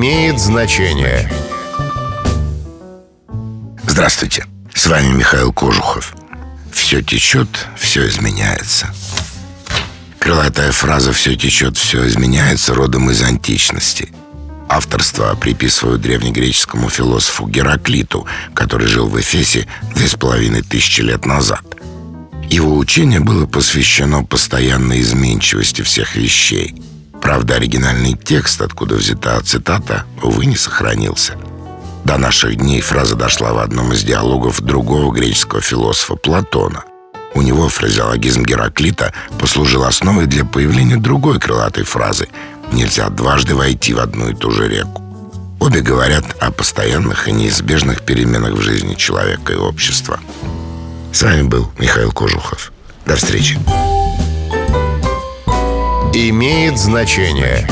имеет значение. Здравствуйте, с вами Михаил Кожухов. Все течет, все изменяется. Крылатая фраза «все течет, все изменяется» родом из античности. Авторство приписывают древнегреческому философу Гераклиту, который жил в Эфесе две с половиной тысячи лет назад. Его учение было посвящено постоянной изменчивости всех вещей. Правда, оригинальный текст, откуда взята цитата, увы, не сохранился. До наших дней фраза дошла в одном из диалогов другого греческого философа Платона. У него фразеологизм Гераклита послужил основой для появления другой крылатой фразы «Нельзя дважды войти в одну и ту же реку». Обе говорят о постоянных и неизбежных переменах в жизни человека и общества. С вами был Михаил Кожухов. До встречи. Имеет значение.